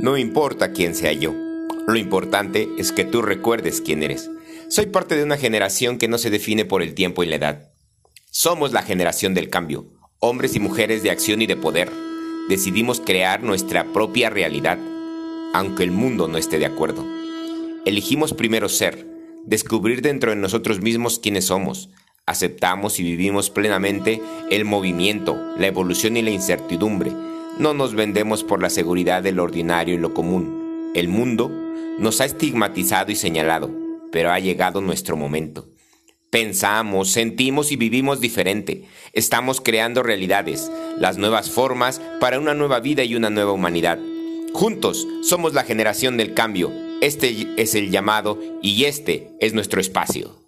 No importa quién sea yo. Lo importante es que tú recuerdes quién eres. Soy parte de una generación que no se define por el tiempo y la edad. Somos la generación del cambio, hombres y mujeres de acción y de poder. Decidimos crear nuestra propia realidad, aunque el mundo no esté de acuerdo. Elegimos primero ser, descubrir dentro de nosotros mismos quiénes somos. Aceptamos y vivimos plenamente el movimiento, la evolución y la incertidumbre. No nos vendemos por la seguridad de lo ordinario y lo común. El mundo nos ha estigmatizado y señalado, pero ha llegado nuestro momento. Pensamos, sentimos y vivimos diferente. Estamos creando realidades, las nuevas formas para una nueva vida y una nueva humanidad. Juntos somos la generación del cambio. Este es el llamado y este es nuestro espacio.